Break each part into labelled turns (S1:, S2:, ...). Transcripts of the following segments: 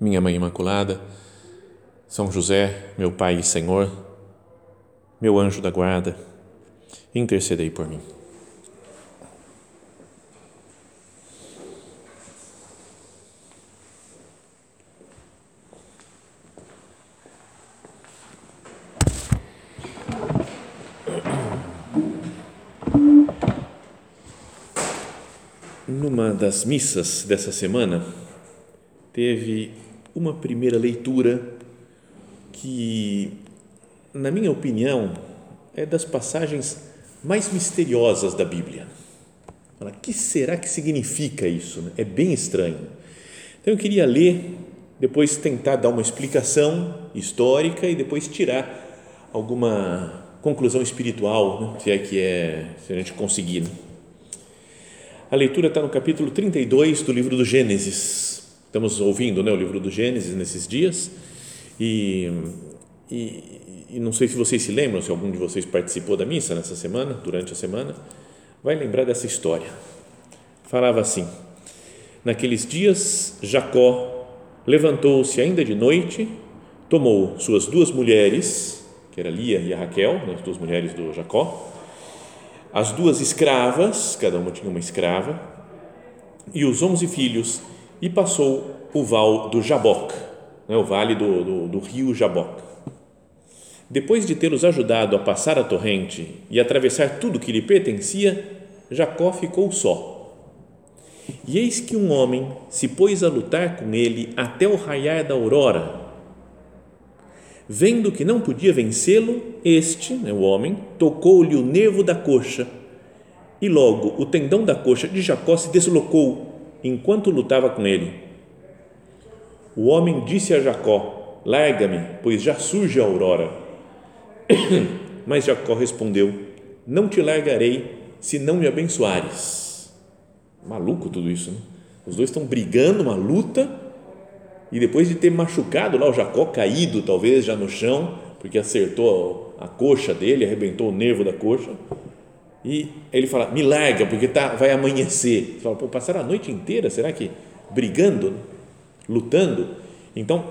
S1: minha Mãe Imaculada, São José, meu Pai e Senhor, meu anjo da guarda, intercedei por mim. Numa das missas dessa semana, teve uma primeira leitura que, na minha opinião, é das passagens mais misteriosas da Bíblia. O que será que significa isso? É bem estranho. Então eu queria ler, depois tentar dar uma explicação histórica e depois tirar alguma conclusão espiritual, né? se é que é, se a gente conseguir. Né? A leitura está no capítulo 32 do livro do Gênesis Estamos ouvindo né, o livro do Gênesis nesses dias e, e, e, não sei se vocês se lembram, se algum de vocês participou da missa nessa semana, durante a semana, vai lembrar dessa história. Falava assim: Naqueles dias, Jacó levantou-se ainda de noite, tomou suas duas mulheres, que era Lia e a Raquel, né, as duas mulheres do Jacó, as duas escravas, cada uma tinha uma escrava, e os onze filhos e passou o val do Jaboc, né, o vale do, do, do rio Jaboc. Depois de tê-los ajudado a passar a torrente e atravessar tudo que lhe pertencia, Jacó ficou só. E eis que um homem se pôs a lutar com ele até o raiar da aurora. Vendo que não podia vencê-lo, este, né, o homem, tocou-lhe o nervo da coxa, e logo o tendão da coxa de Jacó se deslocou enquanto lutava com ele. O homem disse a Jacó: Larga-me, pois já surge a aurora. Mas Jacó respondeu: Não te largarei se não me abençoares. Maluco tudo isso, né? Os dois estão brigando, uma luta, e depois de ter machucado lá o Jacó, caído talvez já no chão, porque acertou a coxa dele, arrebentou o nervo da coxa, e ele fala, me larga, porque tá, vai amanhecer. Você fala, pô, passaram a noite inteira, será que brigando, lutando? Então,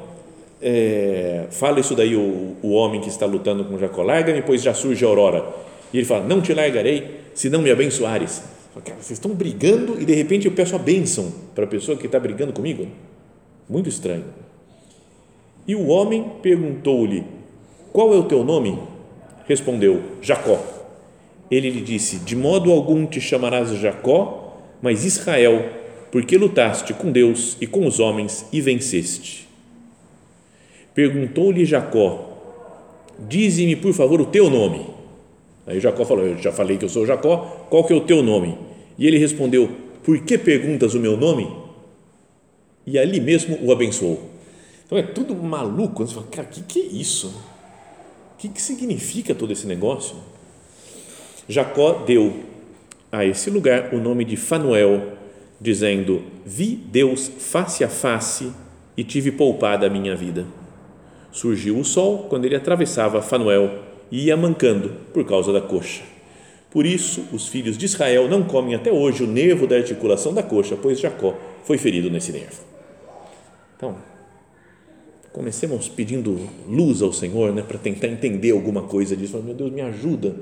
S1: é, fala isso daí o, o homem que está lutando com Jacó, larga-me, pois já surge a aurora. E ele fala, não te largarei, se não me abençoares. Fala, Cara, vocês estão brigando e de repente eu peço a bênção para a pessoa que está brigando comigo? Muito estranho. E o homem perguntou-lhe, qual é o teu nome? Respondeu, Jacó ele lhe disse: De modo algum te chamarás Jacó, mas Israel, porque lutaste com Deus e com os homens e venceste. Perguntou-lhe Jacó: Dize-me, por favor, o teu nome. Aí Jacó falou: Eu já falei que eu sou Jacó, qual que é o teu nome? E ele respondeu: Por que perguntas o meu nome? E ali mesmo o abençoou. Então é tudo maluco. Você fala, cara, o que, que é isso? O que, que significa todo esse negócio? Jacó deu a esse lugar o nome de Fanuel, dizendo: Vi Deus face a face e tive poupada a minha vida. Surgiu o sol quando ele atravessava Fanuel e ia mancando por causa da coxa. Por isso, os filhos de Israel não comem até hoje o nervo da articulação da coxa, pois Jacó foi ferido nesse nervo. Então, comecemos pedindo luz ao Senhor, né, para tentar entender alguma coisa disso. Meu Deus, me ajuda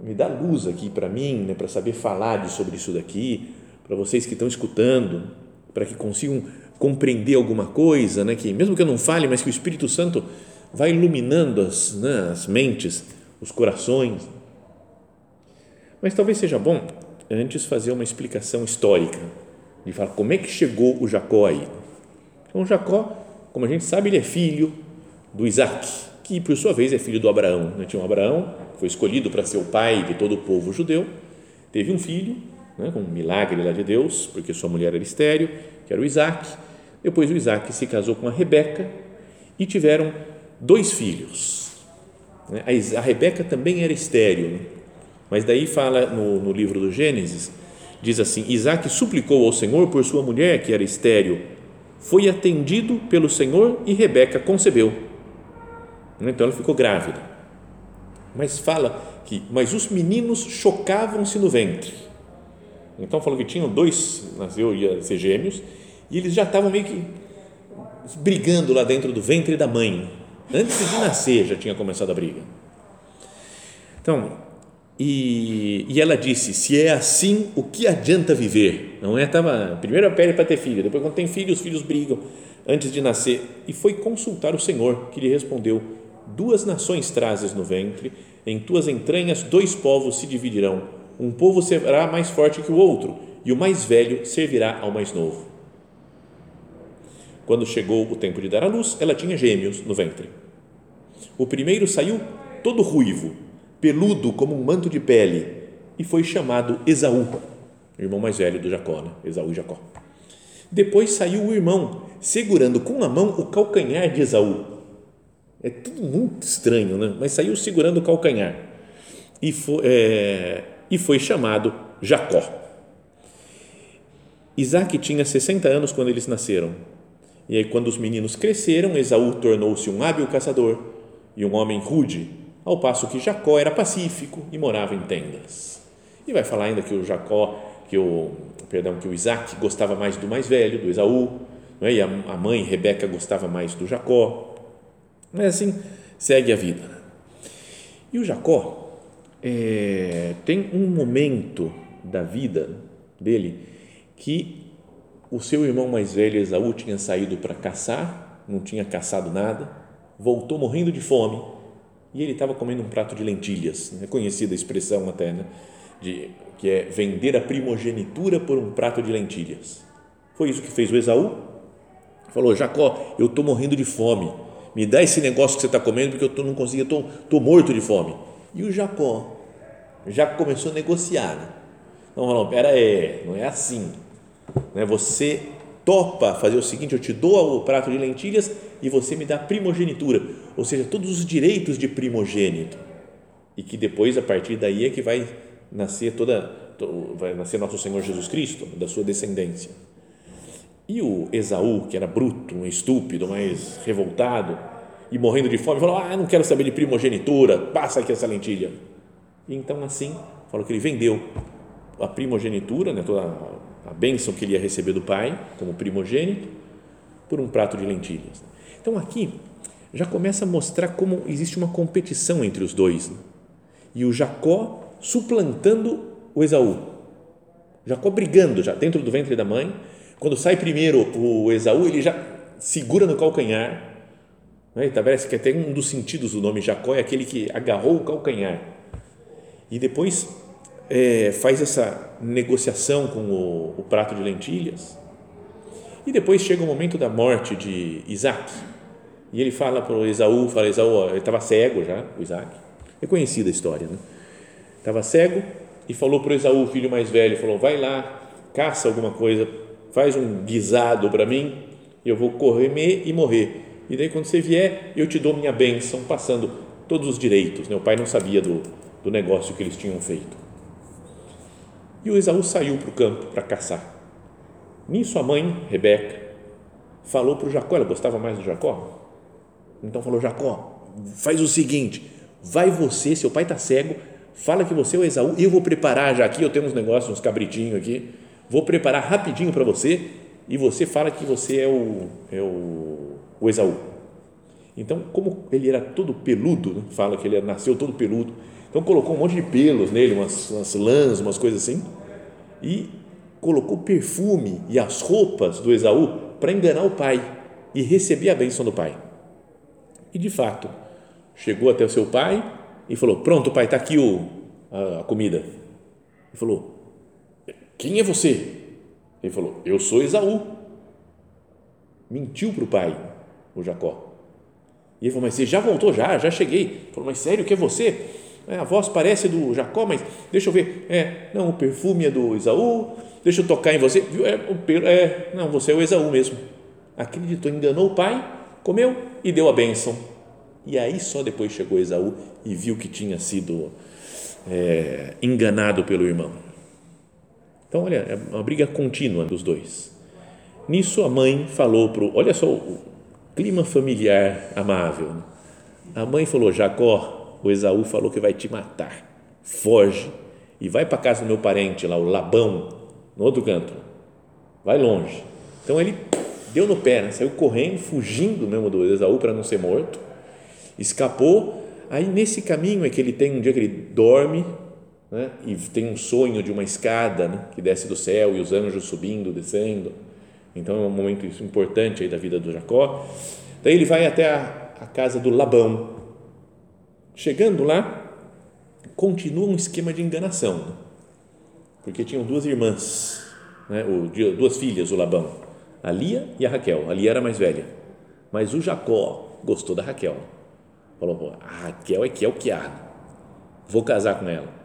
S1: me dá luz aqui para mim, né, para saber falar sobre isso daqui, para vocês que estão escutando, para que consigam compreender alguma coisa, né, que mesmo que eu não fale, mas que o Espírito Santo vai iluminando as, né, as mentes, os corações. Mas talvez seja bom antes fazer uma explicação histórica de falar como é que chegou o Jacó aí. Então Jacó, como a gente sabe, ele é filho do Isaac, que por sua vez é filho do Abraão. Né? Tinha um Abraão foi escolhido para ser o pai de todo o povo judeu, teve um filho, né, com um milagre lá de Deus, porque sua mulher era estéreo, que era o Isaac. Depois o Isaac se casou com a Rebeca e tiveram dois filhos. Né? A Rebeca também era estéril, né? mas daí fala no, no livro do Gênesis, diz assim: Isaac suplicou ao Senhor por sua mulher, que era estéril, foi atendido pelo Senhor e Rebeca concebeu. Então ela ficou grávida. Mas fala que, mas os meninos chocavam-se no ventre. Então falou que tinham dois, nasceu ia ser gêmeos, e eles já estavam meio que brigando lá dentro do ventre da mãe. Antes de nascer já tinha começado a briga. Então, e, e ela disse: se é assim, o que adianta viver? Não é? Tava, primeiro a pele para ter filho, depois, quando tem filho, os filhos brigam antes de nascer. E foi consultar o Senhor, que lhe respondeu: Duas nações trazes no ventre, em tuas entranhas dois povos se dividirão. Um povo será mais forte que o outro, e o mais velho servirá ao mais novo. Quando chegou o tempo de dar à luz, ela tinha gêmeos no ventre. O primeiro saiu todo ruivo, peludo como um manto de pele, e foi chamado Esaú, irmão mais velho do Jacó, né? Esaú e Jacó. Depois saiu o irmão, segurando com a mão o calcanhar de Esaú. É tudo muito estranho, né? mas saiu segurando o calcanhar. E foi, é, e foi chamado Jacó. Isaac tinha 60 anos quando eles nasceram. E aí, quando os meninos cresceram, Esaú tornou-se um hábil caçador e um homem rude, ao passo que Jacó era pacífico e morava em tendas. E vai falar ainda que o Jacó, que o, perdão, que o Isaac gostava mais do mais velho, do Esaú, é? e a, a mãe Rebeca gostava mais do Jacó. Mas assim segue a vida. E o Jacó é, tem um momento da vida dele que o seu irmão mais velho, Esaú, tinha saído para caçar, não tinha caçado nada, voltou morrendo de fome e ele estava comendo um prato de lentilhas, é conhecida a expressão até, né? de, que é vender a primogenitura por um prato de lentilhas. Foi isso que fez o Esaú. Falou, Jacó, eu estou morrendo de fome, me dá esse negócio que você está comendo porque eu tô, não consigo, estou morto de fome. E o Jacó já começou a negociar. Né? Então falou, pera aí, não é assim né? Você topa fazer o seguinte: eu te dou o prato de lentilhas e você me dá primogenitura, ou seja, todos os direitos de primogênito, e que depois a partir daí é que vai nascer toda vai nascer nosso Senhor Jesus Cristo da sua descendência. E o Esaú, que era bruto, um estúpido, mas revoltado e morrendo de fome, falou: Ah, não quero saber de primogenitura, passa aqui essa lentilha. E então, assim, falou que ele vendeu a primogenitura, né, toda a bênção que ele ia receber do pai, como primogênito, por um prato de lentilhas. Então aqui já começa a mostrar como existe uma competição entre os dois. Né? E o Jacó suplantando o Esaú. Jacó brigando já dentro do ventre da mãe. Quando sai primeiro o Esaú, ele já segura no calcanhar. Né? Tá, parece que até um dos sentidos do nome Jacó é aquele que agarrou o calcanhar. E depois é, faz essa negociação com o, o, prato de lentilhas e depois chega o momento da morte de Isaac e ele fala para o Esaú, fala Esaú, ele estava cego já, o Isaac, é conhecida a história, né? Estava cego e falou para o Esaú, o filho mais velho, falou, vai lá, caça alguma coisa, faz um guisado para mim, eu vou comer e morrer. E daí quando você vier, eu te dou minha bênção, passando todos os direitos. O pai não sabia do, do negócio que eles tinham feito. E o Esaú saiu para o campo para caçar. Nisso a mãe, Rebeca, falou para o Jacó, ela gostava mais do Jacó, então falou, Jacó, faz o seguinte, vai você, seu pai está cego, fala que você é o Esaú, eu vou preparar já aqui, eu tenho uns negócios, uns cabritinhos aqui, vou preparar rapidinho para você e você fala que você é o, é o, o Esaú. Então, como ele era todo peludo, né? fala que ele nasceu todo peludo, então colocou um monte de pelos nele, umas, umas lãs, umas coisas assim, e colocou perfume e as roupas do Esaú para enganar o pai e receber a bênção do pai. E de fato, chegou até o seu pai e falou: Pronto, pai, está aqui o, a, a comida. Ele falou: Quem é você? Ele falou: Eu sou Esaú. Mentiu para o pai, o Jacó. E ele falou: Mas você já voltou? Já, já cheguei. Ele falou: Mas sério, que é você? É, a voz parece do Jacó, mas deixa eu ver. É, não, o perfume é do Esaú. Deixa eu tocar em você. É, é, não, você é o Esaú mesmo. Acreditou, enganou o pai, comeu e deu a bênção. E aí só depois chegou Esaú e viu que tinha sido é, enganado pelo irmão. Então, olha, é uma briga contínua dos dois. Nisso a mãe falou para o. Olha só o clima familiar amável. Né? A mãe falou: Jacó, o Esaú falou que vai te matar. Foge e vai para casa do meu parente lá, o Labão, no outro canto. Vai longe. Então ele deu no pé, né? saiu correndo, fugindo mesmo do Esaú para não ser morto, escapou. Aí nesse caminho é que ele tem um dia que ele dorme né? e tem um sonho de uma escada né? que desce do céu e os anjos subindo, descendo. Então é um momento importante aí da vida do Jacó. Daí ele vai até a, a casa do Labão. Chegando lá, continua um esquema de enganação, né? porque tinham duas irmãs, né? duas filhas, o Labão, a Lia e a Raquel. A Lia era mais velha, mas o Jacó gostou da Raquel. Falou: a Raquel é que é o que há, vou casar com ela.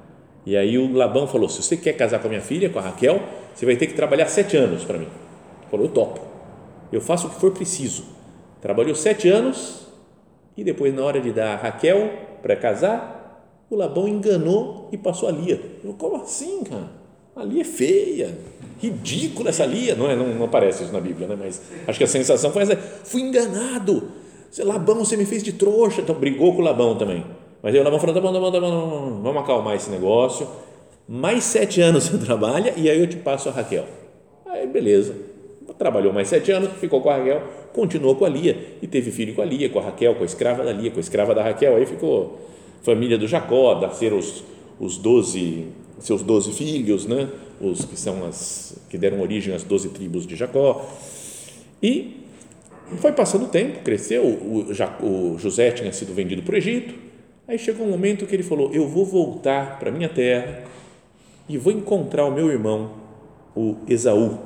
S1: E aí o Labão falou: se você quer casar com a minha filha, com a Raquel, você vai ter que trabalhar sete anos para mim. Falou: eu topo, eu faço o que for preciso. Trabalhou sete anos e depois, na hora de dar a Raquel para casar, o Labão enganou e passou a Lia. Eu, como assim, cara? A Lia é feia, ridícula essa Lia. Não, é, não, não aparece isso na Bíblia, né? mas acho que a sensação foi essa: fui enganado. Labão, você me fez de trouxa. Então brigou com o Labão também. Mas aí o Labão falou: tá bom, tá bom, tá bom, vamos acalmar esse negócio. Mais sete anos você trabalha e aí eu te passo a Raquel. Aí beleza. Trabalhou mais sete anos, ficou com a Raquel, continuou com a Lia e teve filho com a Lia, com a Raquel, com a escrava da Lia, com a escrava da Raquel. Aí ficou família do Jacó, nasceram os, os 12, seus doze filhos, né? os que são as que deram origem às doze tribos de Jacó. E foi passando o tempo, cresceu, o, o José tinha sido vendido para o Egito, aí chegou um momento que ele falou, eu vou voltar para minha terra e vou encontrar o meu irmão, o Esaú.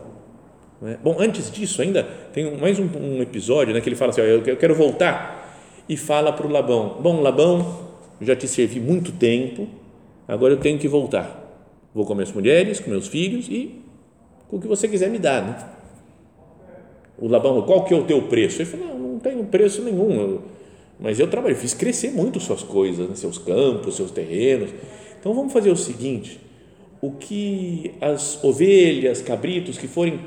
S1: Né? Bom, antes disso ainda tem mais um, um episódio né, que ele fala assim, eu quero voltar e fala para o Labão, bom Labão, já te servi muito tempo, agora eu tenho que voltar. Vou com minhas mulheres, com meus filhos e com o que você quiser me dar. Né? O Labão, qual que é o teu preço? Ele falou, não, não tenho preço nenhum, eu, mas eu trabalho, fiz crescer muito suas coisas, né? seus campos, seus terrenos. Então vamos fazer o seguinte: o que as ovelhas, cabritos que forem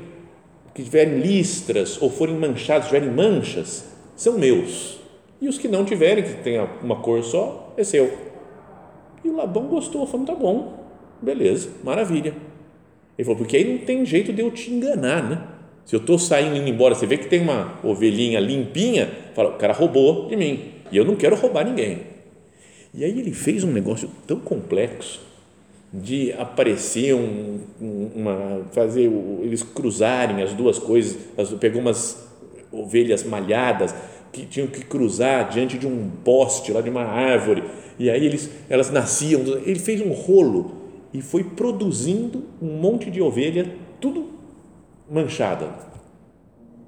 S1: que tiverem listras ou forem manchados, tiverem manchas, são meus. E os que não tiverem, que tenha uma cor só, é seu. E o Labão gostou, falou, tá bom, beleza, maravilha. Ele falou, porque aí não tem jeito de eu te enganar, né? Se eu estou saindo indo embora, você vê que tem uma ovelhinha limpinha, fala, o cara roubou de mim e eu não quero roubar ninguém. E aí ele fez um negócio tão complexo de aparecer um, uma fazer eles cruzarem as duas coisas, pegou umas ovelhas malhadas que tinham que cruzar diante de um poste lá de uma árvore e aí eles elas nasciam ele fez um rolo e foi produzindo um monte de ovelha tudo manchada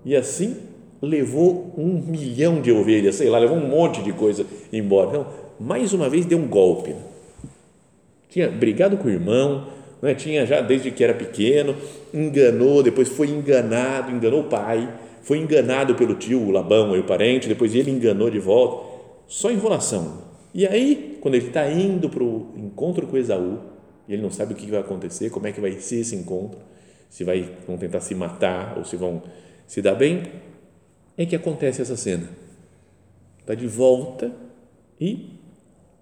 S1: e assim levou um milhão de ovelhas sei lá levou um monte de coisa embora então mais uma vez deu um golpe tinha brigado com o irmão né? tinha já desde que era pequeno enganou depois foi enganado enganou o pai foi enganado pelo tio o Labão, o parente, depois ele enganou de volta, só enrolação. E aí, quando ele está indo para o encontro com Esaú, e ele não sabe o que vai acontecer, como é que vai ser esse encontro, se vai, vão tentar se matar ou se vão se dar bem, é que acontece essa cena. Está de volta e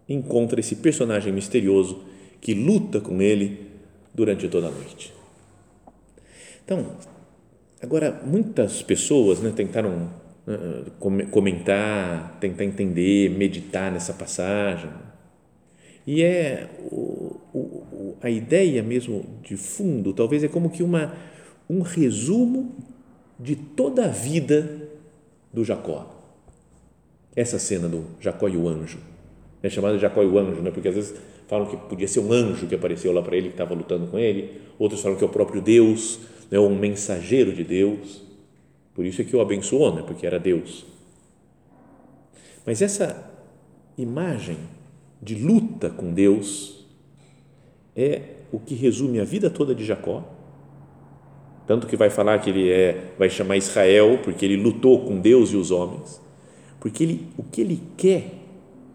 S1: encontra esse personagem misterioso que luta com ele durante toda a noite. Então, Agora, muitas pessoas né, tentaram uh, comentar, tentar entender, meditar nessa passagem. E é o, o, a ideia mesmo de fundo, talvez é como que uma, um resumo de toda a vida do Jacó. Essa cena do Jacó e o anjo. É chamada Jacó e o anjo, né? porque às vezes falam que podia ser um anjo que apareceu lá para ele, que estava lutando com ele. Outros falam que é o próprio Deus né, um mensageiro de Deus. Por isso é que o abençoou, né, porque era Deus. Mas essa imagem de luta com Deus é o que resume a vida toda de Jacó. Tanto que vai falar que ele é, vai chamar Israel porque ele lutou com Deus e os homens. Porque ele, o que ele quer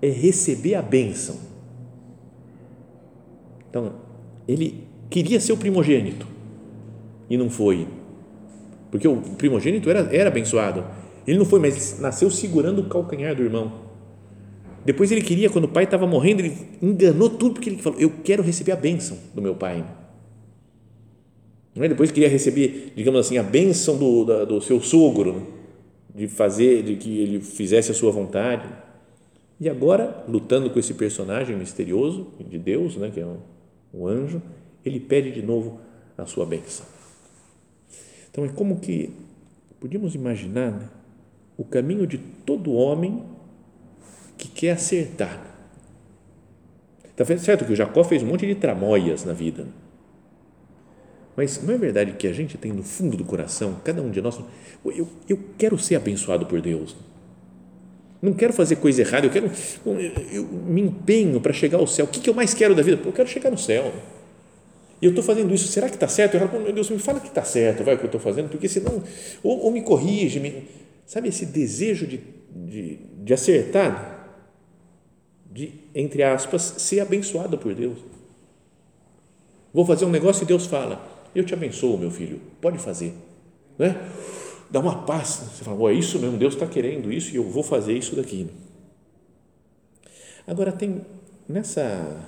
S1: é receber a bênção. Então, ele queria ser o primogênito e não foi. Porque o primogênito era, era abençoado. Ele não foi, mas nasceu segurando o calcanhar do irmão. Depois ele queria, quando o pai estava morrendo, ele enganou tudo, porque ele falou: Eu quero receber a bênção do meu pai. Não é? Depois queria receber, digamos assim, a bênção do, da, do seu sogro, de fazer, de que ele fizesse a sua vontade. E agora, lutando com esse personagem misterioso de Deus, né, que é um, um anjo, ele pede de novo a sua bênção. Então é como que podíamos imaginar né, o caminho de todo homem que quer acertar. Está certo que o Jacó fez um monte de tramóias na vida. Mas não é verdade que a gente tem no fundo do coração, cada um de nós, eu, eu quero ser abençoado por Deus. Não quero fazer coisa errada, eu quero, eu me empenho para chegar ao céu. O que, que eu mais quero da vida? Eu quero chegar no céu. E eu estou fazendo isso, será que está certo? Eu falo, meu Deus, me fala que está certo, vai o que eu estou fazendo, porque senão, ou, ou me corrige, me, sabe esse desejo de, de, de acertar, de, entre aspas, ser abençoado por Deus. Vou fazer um negócio e Deus fala: Eu te abençoo, meu filho, pode fazer. Né? Dá uma paz. Você fala: É isso mesmo, Deus está querendo isso e eu vou fazer isso daqui. Agora, tem nessa,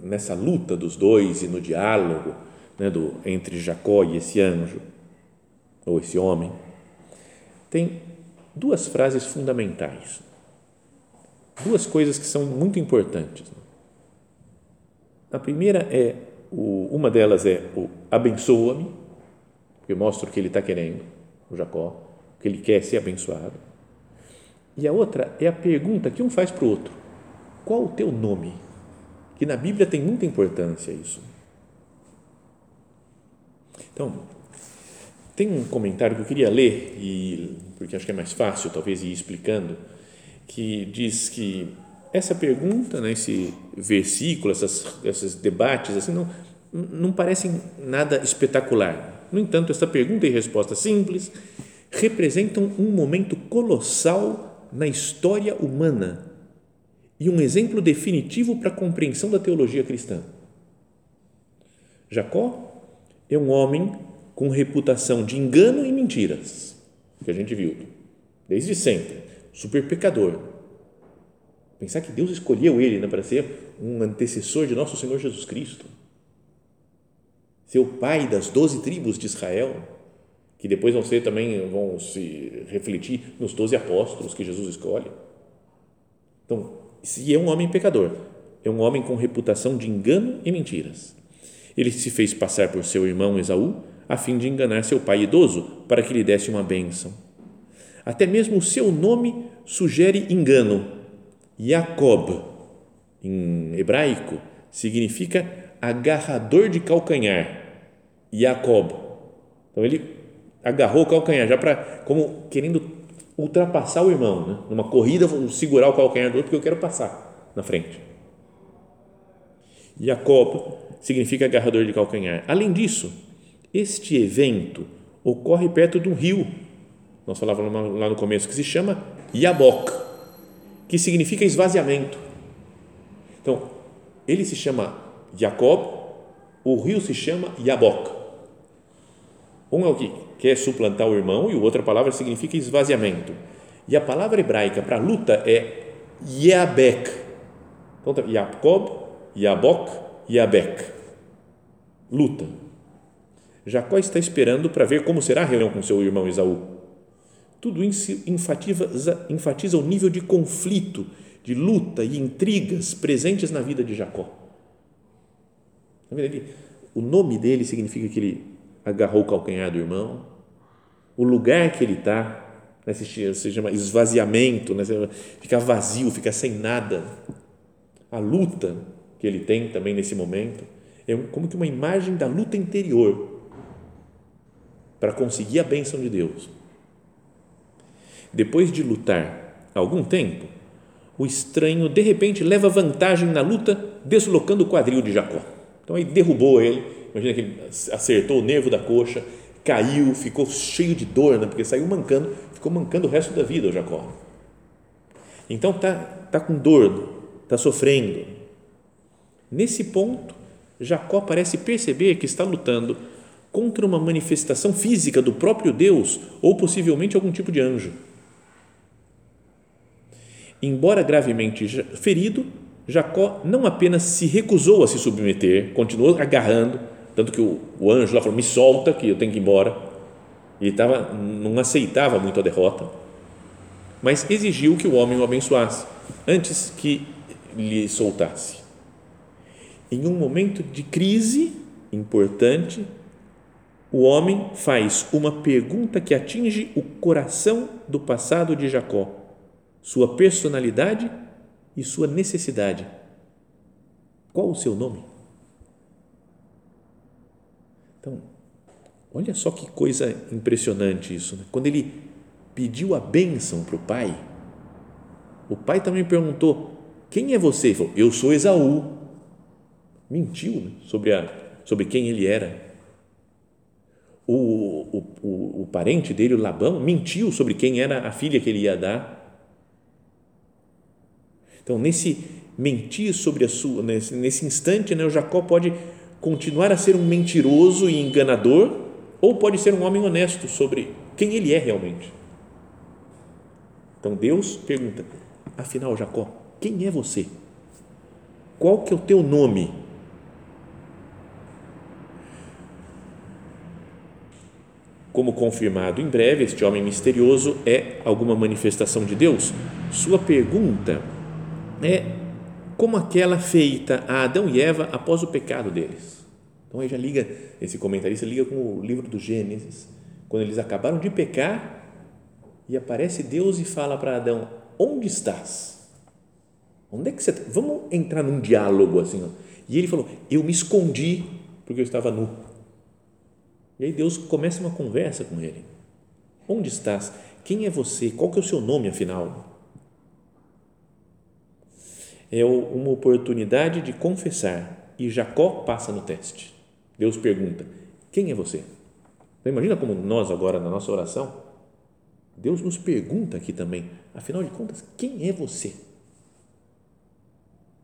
S1: nessa luta dos dois e no diálogo né, do, entre Jacó e esse anjo, ou esse homem, tem duas frases fundamentais duas coisas que são muito importantes. A primeira é, o, uma delas é o abençoa-me, porque mostra o que ele está querendo, o Jacó, que ele quer ser abençoado. E a outra é a pergunta que um faz para o outro: qual o teu nome? Que na Bíblia tem muita importância isso. Então, tem um comentário que eu queria ler, e, porque acho que é mais fácil, talvez, ir explicando que diz que essa pergunta, né, esse versículo, essas, esses debates, assim, não, não parecem nada espetacular. No entanto, essa pergunta e resposta simples representam um momento colossal na história humana e um exemplo definitivo para a compreensão da teologia cristã. Jacó é um homem com reputação de engano e mentiras, que a gente viu desde sempre super pecador. Pensar que Deus escolheu ele né, para ser um antecessor de nosso Senhor Jesus Cristo, ser o pai das doze tribos de Israel, que depois vão ser também vão se refletir nos doze apóstolos que Jesus escolhe. Então, se é um homem pecador, é um homem com reputação de engano e mentiras. Ele se fez passar por seu irmão Esaú a fim de enganar seu pai idoso para que lhe desse uma bênção. Até mesmo o seu nome sugere engano. Jacob, em hebraico, significa agarrador de calcanhar. Jacob. Então ele agarrou o calcanhar, já para, como querendo ultrapassar o irmão, né? numa corrida, vou segurar o calcanhar do outro porque eu quero passar na frente. Jacob significa agarrador de calcanhar. Além disso, este evento ocorre perto de um rio nós falávamos lá no começo, que se chama Yabok, que significa esvaziamento. Então, ele se chama Jacob, o rio se chama Yabok. Um é o que quer suplantar o irmão e o outra palavra significa esvaziamento. E a palavra hebraica para luta é Yabek. Então, tá, Jacob, Yabok, Yabek. Luta. Jacó está esperando para ver como será a reunião com seu irmão Esaú. Tudo isso enfatiza, enfatiza o nível de conflito, de luta e intrigas presentes na vida de Jacó. Tá o nome dele significa que ele agarrou o calcanhar do irmão, o lugar que ele está, né, se, chama esvaziamento, né, fica vazio, fica sem nada. A luta que ele tem também nesse momento é como que uma imagem da luta interior para conseguir a bênção de Deus. Depois de lutar algum tempo, o estranho de repente leva vantagem na luta, deslocando o quadril de Jacó. Então aí derrubou ele, imagina que ele acertou o nervo da coxa, caiu, ficou cheio de dor, né? porque saiu mancando, ficou mancando o resto da vida o Jacó. Então tá, tá com dor, tá sofrendo. Nesse ponto, Jacó parece perceber que está lutando contra uma manifestação física do próprio Deus ou possivelmente algum tipo de anjo. Embora gravemente ferido, Jacó não apenas se recusou a se submeter, continuou agarrando, tanto que o, o anjo lá falou: Me solta, que eu tenho que ir embora. Ele tava, não aceitava muito a derrota, mas exigiu que o homem o abençoasse antes que lhe soltasse. Em um momento de crise importante, o homem faz uma pergunta que atinge o coração do passado de Jacó, sua personalidade e sua necessidade. Qual o seu nome? Então, olha só que coisa impressionante isso. Né? Quando ele pediu a bênção para o pai, o pai também perguntou: Quem é você? Ele falou: Eu sou Esaú. Mentiu né? sobre, a, sobre quem ele era o, o, o, o parente dele, o Labão, mentiu sobre quem era a filha que ele ia dar. Então, nesse mentir sobre a sua, nesse, nesse instante, né, o Jacó pode continuar a ser um mentiroso e enganador, ou pode ser um homem honesto sobre quem ele é realmente. Então Deus pergunta: afinal, Jacó, quem é você? Qual que é o teu nome? como confirmado em breve, este homem misterioso é alguma manifestação de Deus? Sua pergunta é como aquela feita a Adão e Eva após o pecado deles. Então aí já liga, esse comentarista liga com o livro do Gênesis, quando eles acabaram de pecar e aparece Deus e fala para Adão: Onde estás? Onde é que você está? Vamos entrar num diálogo assim. Ó. E ele falou: Eu me escondi porque eu estava nu. E aí Deus começa uma conversa com ele. Onde estás? Quem é você? Qual que é o seu nome, afinal? É uma oportunidade de confessar e Jacó passa no teste. Deus pergunta: Quem é você? Então, imagina como nós agora na nossa oração, Deus nos pergunta aqui também, afinal de contas, quem é você?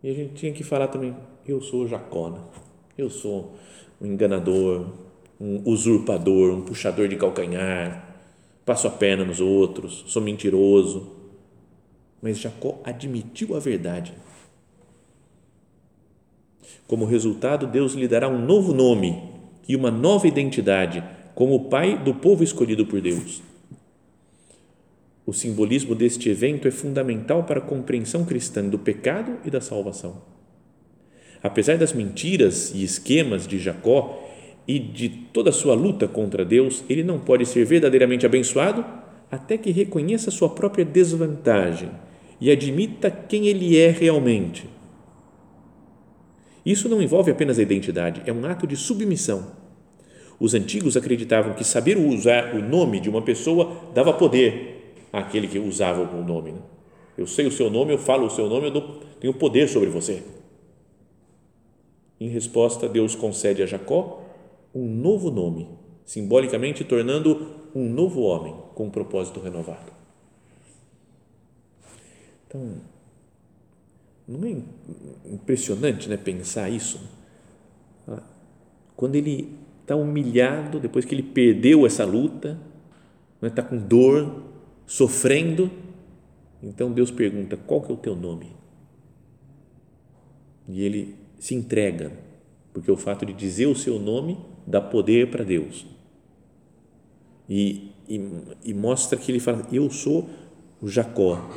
S1: E a gente tinha que falar também, eu sou Jacó, né? eu sou um enganador, um usurpador, um puxador de calcanhar, passo a perna nos outros, sou mentiroso. Mas Jacó admitiu a verdade. Como resultado, Deus lhe dará um novo nome e uma nova identidade como pai do povo escolhido por Deus. O simbolismo deste evento é fundamental para a compreensão cristã do pecado e da salvação. Apesar das mentiras e esquemas de Jacó, e de toda a sua luta contra Deus, ele não pode ser verdadeiramente abençoado até que reconheça sua própria desvantagem e admita quem ele é realmente. Isso não envolve apenas a identidade, é um ato de submissão. Os antigos acreditavam que saber usar o nome de uma pessoa dava poder àquele que usava o nome. Né? Eu sei o seu nome, eu falo o seu nome, eu tenho poder sobre você. Em resposta, Deus concede a Jacó um novo nome, simbolicamente tornando um novo homem com um propósito renovado. Então, não é impressionante né, pensar isso? Quando ele está humilhado, depois que ele perdeu essa luta, está né, com dor, sofrendo, então Deus pergunta: qual que é o teu nome? E ele se entrega, porque o fato de dizer o seu nome dá poder para Deus. E, e, e, mostra que ele fala: Eu sou o Jacó,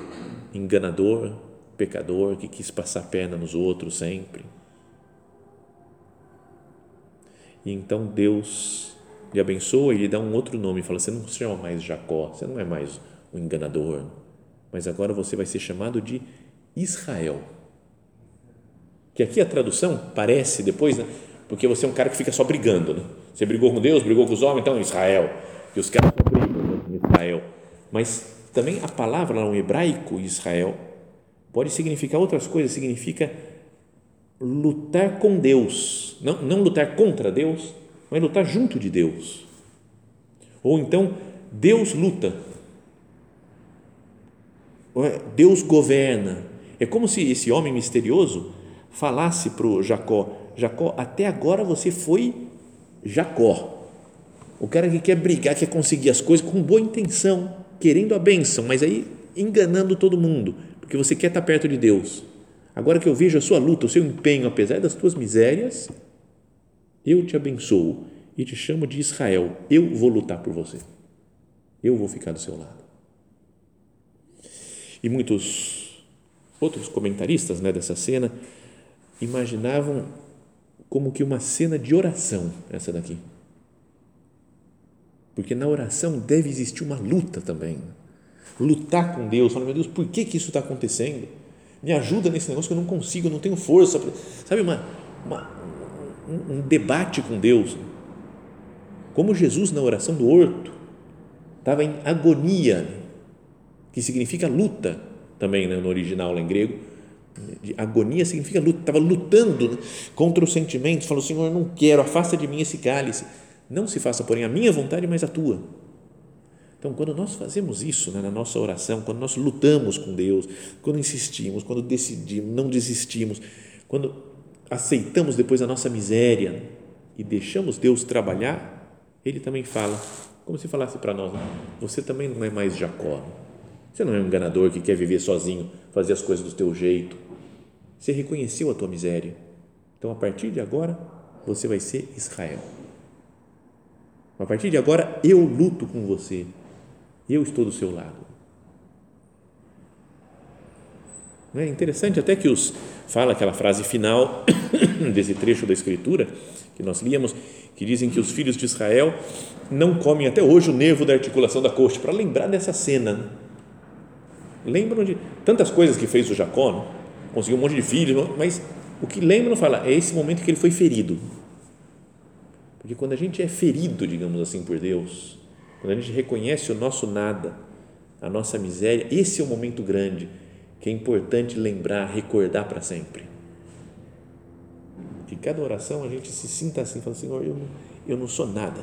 S1: enganador, pecador, que quis passar a perna nos outros sempre. E então Deus lhe abençoa e lhe dá um outro nome. Fala: Você não se chama mais Jacó, você não é mais o enganador, mas agora você vai ser chamado de Israel. Que aqui a tradução parece depois, né? porque você é um cara que fica só brigando. Né? Você brigou com Deus, brigou com os homens, então Israel. E os caras brigam né? Israel. Mas também a palavra no hebraico Israel pode significar outras coisas, significa lutar com Deus, não, não lutar contra Deus, mas lutar junto de Deus. Ou então, Deus luta. Deus governa. É como se esse homem misterioso falasse para o Jacó: Jacó, até agora você foi Jacó. O cara que quer brigar, quer conseguir as coisas com boa intenção, querendo a bênção, mas aí enganando todo mundo, porque você quer estar perto de Deus. Agora que eu vejo a sua luta, o seu empenho, apesar das tuas misérias, eu te abençoo e te chamo de Israel. Eu vou lutar por você. Eu vou ficar do seu lado. E muitos outros comentaristas né, dessa cena imaginavam como que uma cena de oração essa daqui. Porque na oração deve existir uma luta também. Lutar com Deus, falar, meu Deus, por que, que isso está acontecendo? Me ajuda nesse negócio que eu não consigo, eu não tenho força. Sabe, uma, uma um, um debate com Deus. Como Jesus na oração do horto estava em agonia, que significa luta também né, no original lá em grego. De agonia significa luta, estava lutando né, contra os sentimentos, falou: Senhor, eu não quero, afasta de mim esse cálice. Não se faça, porém, a minha vontade, mas a tua. Então, quando nós fazemos isso né, na nossa oração, quando nós lutamos com Deus, quando insistimos, quando decidimos, não desistimos, quando aceitamos depois a nossa miséria e deixamos Deus trabalhar, Ele também fala, como se falasse para nós: né, você também não é mais Jacó. Você não é um enganador que quer viver sozinho, fazer as coisas do teu jeito. Você reconheceu a tua miséria. Então, a partir de agora, você vai ser Israel. A partir de agora, eu luto com você. Eu estou do seu lado. É interessante até que os fala aquela frase final desse trecho da escritura que nós líamos, que dizem que os filhos de Israel não comem até hoje o nervo da articulação da coxa, para lembrar dessa cena. Lembram de tantas coisas que fez o Jacó, não? conseguiu um monte de filhos, mas o que lembram fala é esse momento que ele foi ferido. Porque quando a gente é ferido, digamos assim, por Deus, quando a gente reconhece o nosso nada, a nossa miséria, esse é o momento grande que é importante lembrar, recordar para sempre. Que cada oração a gente se sinta assim, fala, Senhor, eu eu não sou nada.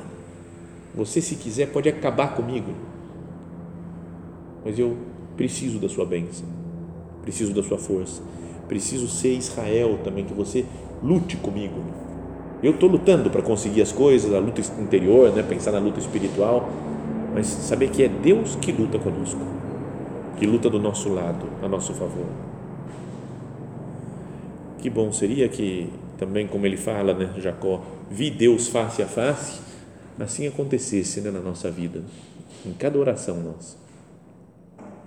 S1: Você, se quiser, pode acabar comigo, mas eu preciso da sua bênção, preciso da sua força, preciso ser Israel também, que você lute comigo. Eu estou lutando para conseguir as coisas, a luta interior, né? pensar na luta espiritual, mas saber que é Deus que luta conosco que luta do nosso lado, a nosso favor. Que bom seria que também, como ele fala, né, Jacó, vi Deus face a face, assim acontecesse né, na nossa vida, em cada oração nossa.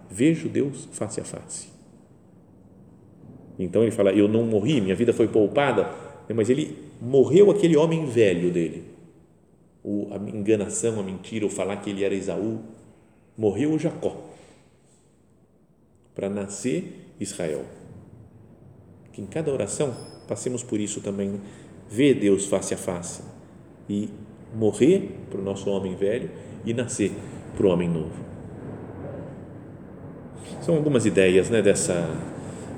S1: Vejo Deus face a face. Então ele fala: Eu não morri, minha vida foi poupada, né, mas ele morreu aquele homem velho dele. O, a enganação, a mentira, o falar que ele era Esaú, morreu Jacó para nascer Israel. Que em cada oração passemos por isso também, ver Deus face a face e morrer para o nosso homem velho e nascer para o homem novo. São algumas ideias né, dessa,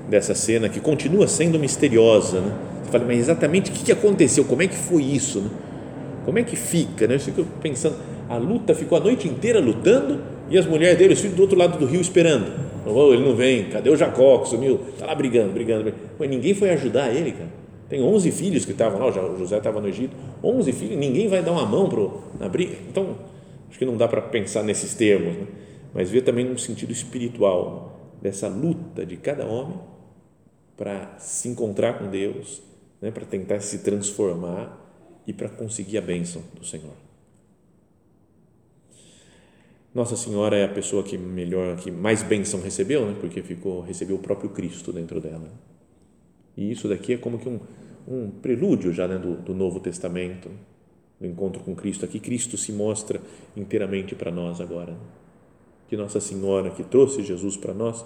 S1: dessa cena que continua sendo misteriosa. Né? Você fala, mas exatamente o que aconteceu? Como é que foi isso? Né? Como é que fica? Né? Eu fico pensando, a luta ficou a noite inteira lutando e as mulheres dele, os filhos do outro lado do rio esperando Oh, ele não vem, cadê o Jacó que sumiu? Está lá brigando, brigando. Mas ninguém foi ajudar ele, cara. Tem 11 filhos que estavam lá, o José estava no Egito, 11 filhos, ninguém vai dar uma mão pro, na briga. Então, acho que não dá para pensar nesses termos, né? mas ver também no sentido espiritual dessa luta de cada homem para se encontrar com Deus, né? para tentar se transformar e para conseguir a bênção do Senhor. Nossa Senhora é a pessoa que melhor, que mais bênção recebeu, né? porque ficou, recebeu o próprio Cristo dentro dela. E isso daqui é como que um, um prelúdio já né? do, do Novo Testamento, do encontro com Cristo. Aqui Cristo se mostra inteiramente para nós agora. Que Nossa Senhora, que trouxe Jesus para nós,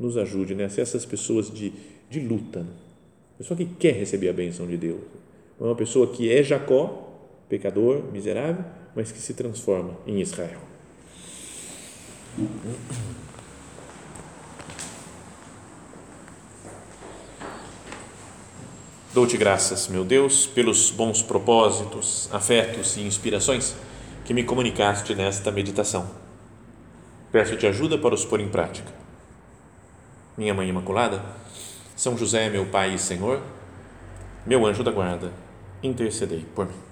S1: nos ajude né? a ser essas pessoas de, de luta. Né? Pessoa que quer receber a bênção de Deus. É uma pessoa que é Jacó, pecador, miserável, mas que se transforma em Israel. Dou-te graças, meu Deus, pelos bons propósitos, afetos e inspirações que me comunicaste nesta meditação. Peço-te ajuda para os pôr em prática. minha Mãe Imaculada, São José, meu Pai e Senhor, meu anjo da guarda, intercedei por mim.